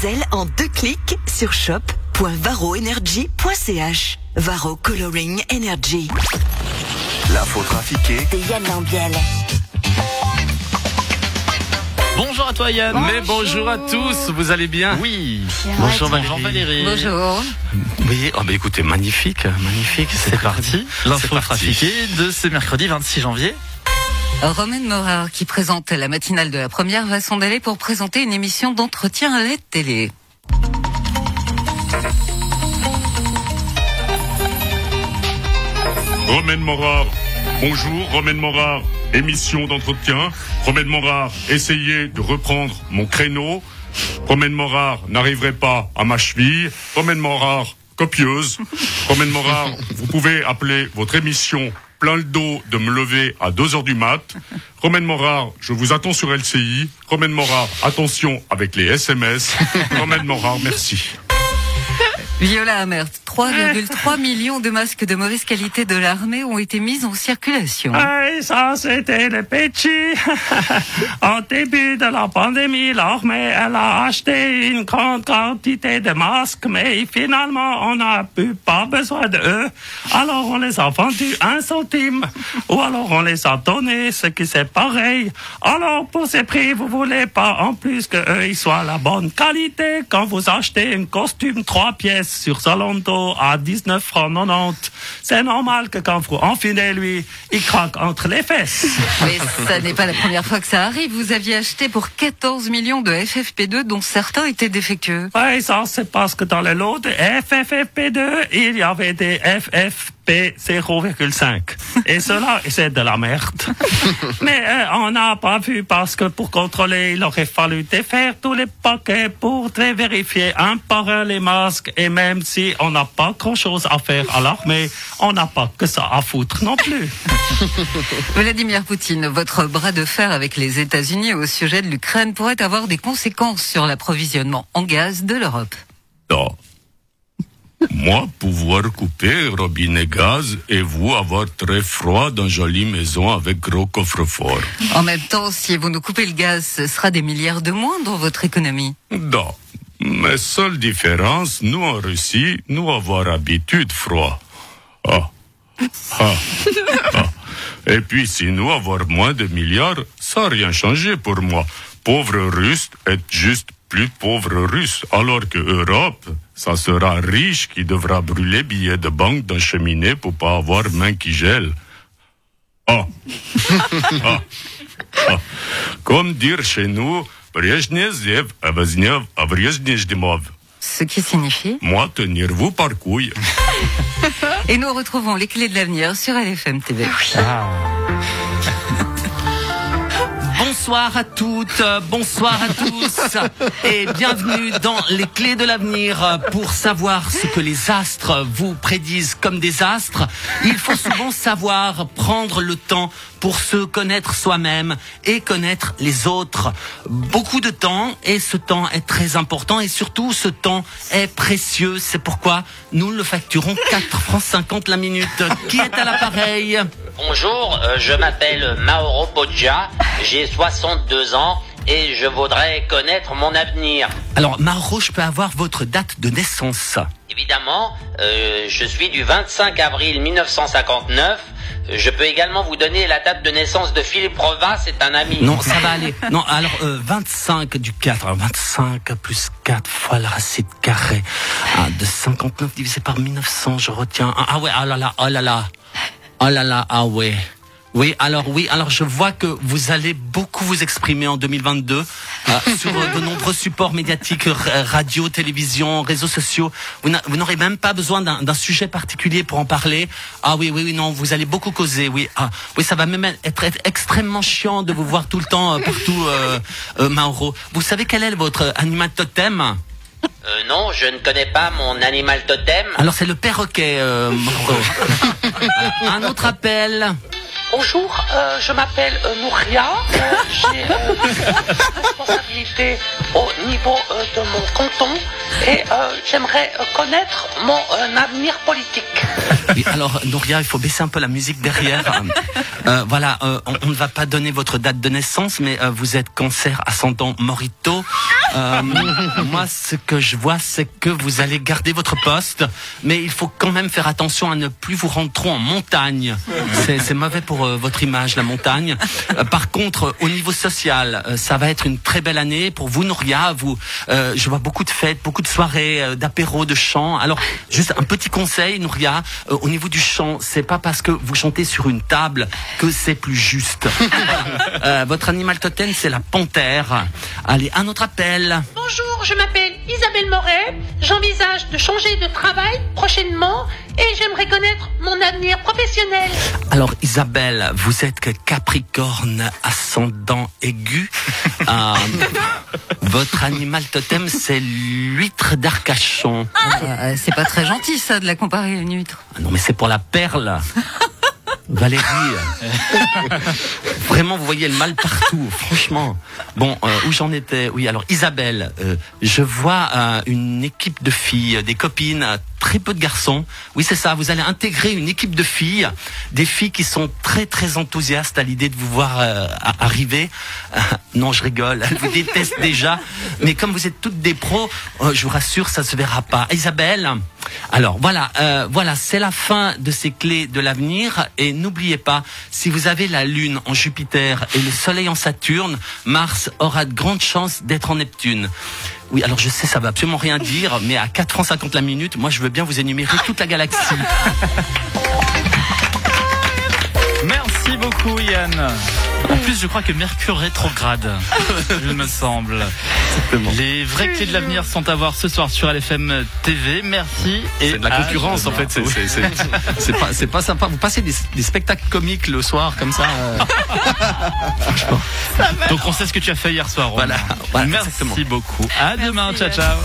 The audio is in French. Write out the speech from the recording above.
Zelle en deux clics sur shop.varoenergy.ch. Varo Coloring Energy. L'info trafiquée De Yann Lambiel. Bonjour à toi Yann. Mais bonjour à tous, vous allez bien? Oui. Bonjour Bonjour Valérie. Valérie. Bonjour. Oui, oh bah écoutez, magnifique, magnifique. C'est parti. L'info trafiquée de ce mercredi 26 janvier. Romaine Morard, qui présente la matinale de la première, va s'en aller pour présenter une émission d'entretien à la télé. Romaine Morard. Bonjour, Romaine Morard. Émission d'entretien. Romaine Morard, essayez de reprendre mon créneau. Romaine Morard n'arriverait pas à ma cheville. Romaine Morard, copieuse. Romaine Morard, vous pouvez appeler votre émission plein le dos de me lever à 2 heures du mat. Romaine Morard, je vous attends sur LCI. Romaine Morard, attention avec les SMS. Romaine Morard, merci. Viola Amert, 3,3 millions de masques de mauvaise qualité de l'armée ont été mis en circulation. Et ça, c'était le petit. Au début de la pandémie, l'armée, elle a acheté une grande quantité de masques, mais finalement, on n'a plus pas besoin d'eux. Alors, on les a vendus un centime. Ou alors, on les a donnés, ce qui c'est pareil. Alors, pour ces prix, vous voulez pas en plus que eux, ils soient la bonne qualité quand vous achetez un costume trois pièces sur Zalando à 19 francs 90. C'est normal que quand vous enfilez lui, il craque entre les fesses. Mais ça n'est pas la première fois que ça arrive. Vous aviez acheté pour 14 millions de FFP2 dont certains étaient défectueux. Oui, ça c'est parce que dans le lot de FFFP2, il y avait des FFP 0,5. Et cela, c'est de la merde. Mais euh, on n'a pas vu parce que pour contrôler, il aurait fallu défaire tous les paquets pour vérifier un par un les masques. Et même si on n'a pas grand chose à faire à l'armée, on n'a pas que ça à foutre non plus. Vladimir Poutine, votre bras de fer avec les États-Unis au sujet de l'Ukraine pourrait avoir des conséquences sur l'approvisionnement en gaz de l'Europe. Non. Moi, pouvoir couper robinet gaz et vous avoir très froid dans jolie maison avec gros coffre-fort. En même temps, si vous nous coupez le gaz, ce sera des milliards de moins dans votre économie. Non. Mais seule différence, nous en Russie, nous avoir habitude froid. Ah. Ah. Ah. Et puis, si nous avoir moins de milliards, ça n'a rien changé pour moi. Pauvre russe est juste plus pauvre russe, alors que Europe, ça sera riche qui devra brûler billets de banque dans cheminée pour pas avoir main qui gèle. Ah. Ah. Ah. Comme dire chez nous. Ce qui signifie? Moi, tenir-vous par couille. Et nous retrouvons les clés de l'avenir sur LFM TV. Bonsoir à toutes, bonsoir à tous et bienvenue dans les clés de l'avenir. Pour savoir ce que les astres vous prédisent comme des astres, il faut souvent savoir prendre le temps pour se connaître soi-même et connaître les autres. Beaucoup de temps et ce temps est très important et surtout ce temps est précieux. C'est pourquoi nous le facturons 4 francs 50 la minute. Qui est à l'appareil? Bonjour, euh, je m'appelle Mauro Poggia, j'ai 62 ans et je voudrais connaître mon avenir. Alors Mauro, je peux avoir votre date de naissance? Évidemment, euh, je suis du 25 avril 1959. Je peux également vous donner la date de naissance de Philippe Rova, c'est un ami. Non, ça va aller. Non, alors euh, 25 du 4, alors 25 plus 4 fois la racine carrée ah, de 59 divisé par 1900, je retiens. Ah, ah ouais, ah là là, oh là là. Oh là là, ah ouais. Oui, alors oui, alors je vois que vous allez beaucoup vous exprimer en 2022 euh, sur euh, de nombreux supports médiatiques, r- radio, télévision, réseaux sociaux. Vous n'a- vous n'aurez même pas besoin d'un sujet particulier pour en parler. Ah oui, oui, oui, non, vous allez beaucoup causer. Oui, ah, oui, ça va même être, être extrêmement chiant de vous voir tout le temps euh, partout, euh, euh, Mauro. Vous savez quel est votre animal totem? Euh, non, je ne connais pas mon animal totem. Alors c'est le perroquet, euh, Mauro. Un autre appel. Bonjour, euh, je m'appelle euh, Nouria. Euh, J'ai euh, une responsabilité au niveau euh, de mon canton et euh, j'aimerais euh, connaître mon euh, avenir politique. Oui, alors, Nouria, il faut baisser un peu la musique derrière. Euh, voilà, euh, on, on ne va pas donner votre date de naissance, mais euh, vous êtes cancer ascendant Morito. Euh, moi, ce que je vois, c'est que vous allez garder votre poste, mais il faut quand même faire attention à ne plus vous rendre trop en montagne. C'est mauvais pour euh, votre image, la montagne. Euh, par contre, au niveau social, ça va être une très belle année pour vous, Nouria. Vous, je vois beaucoup de fêtes, beaucoup de soirées, d'apéros, de chants. Alors, juste un petit conseil, Nouria. au niveau du chant, c'est pas parce que vous chantez sur une table que c'est plus juste. Votre animal totem, c'est la panthère. Allez, un autre appel. Bonjour, je m'appelle Isabelle Moret. J'envisage de changer de travail prochainement et j'aimerais connaître mon avenir professionnel. Alors Isabelle, vous êtes que Capricorne ascendant aigu. Euh, votre animal totem, c'est l'huître d'Arcachon. Euh, c'est pas très gentil ça de la comparer à une huître. Ah non mais c'est pour la perle. Valérie, vraiment vous voyez le mal partout, franchement. Bon, euh, où j'en étais? Oui, alors Isabelle, euh, je vois euh, une équipe de filles, des copines, euh, très peu de garçons. Oui, c'est ça, vous allez intégrer une équipe de filles, des filles qui sont très très enthousiastes à l'idée de vous voir euh, arriver. Euh, non, je rigole, elles vous détestent déjà, mais comme vous êtes toutes des pros, euh, je vous rassure, ça se verra pas. Isabelle, alors voilà, euh, voilà, c'est la fin de ces clés de l'avenir et n'oubliez pas, si vous avez la Lune en Jupiter et le Soleil en Saturne, Mars aura de grandes chances d'être en Neptune. Oui, alors je sais, ça va absolument rien dire, mais à 4 francs 50 la minute, moi je veux bien vous énumérer toute la galaxie. Merci beaucoup Yann. En plus, je crois que Mercure rétrograde, il me semble. Les vraies clés de l'avenir sont à voir ce soir sur LFM TV. Merci. Et C'est de la concurrence en fait. C'est- c'est- c'est- C'est pas, c'est pas sympa. Vous passez des, des spectacles comiques le soir comme ça. euh, Donc on sait ce que tu as fait hier soir. Romain. Voilà, voilà, Merci exactement. beaucoup. À demain. Ciao ciao.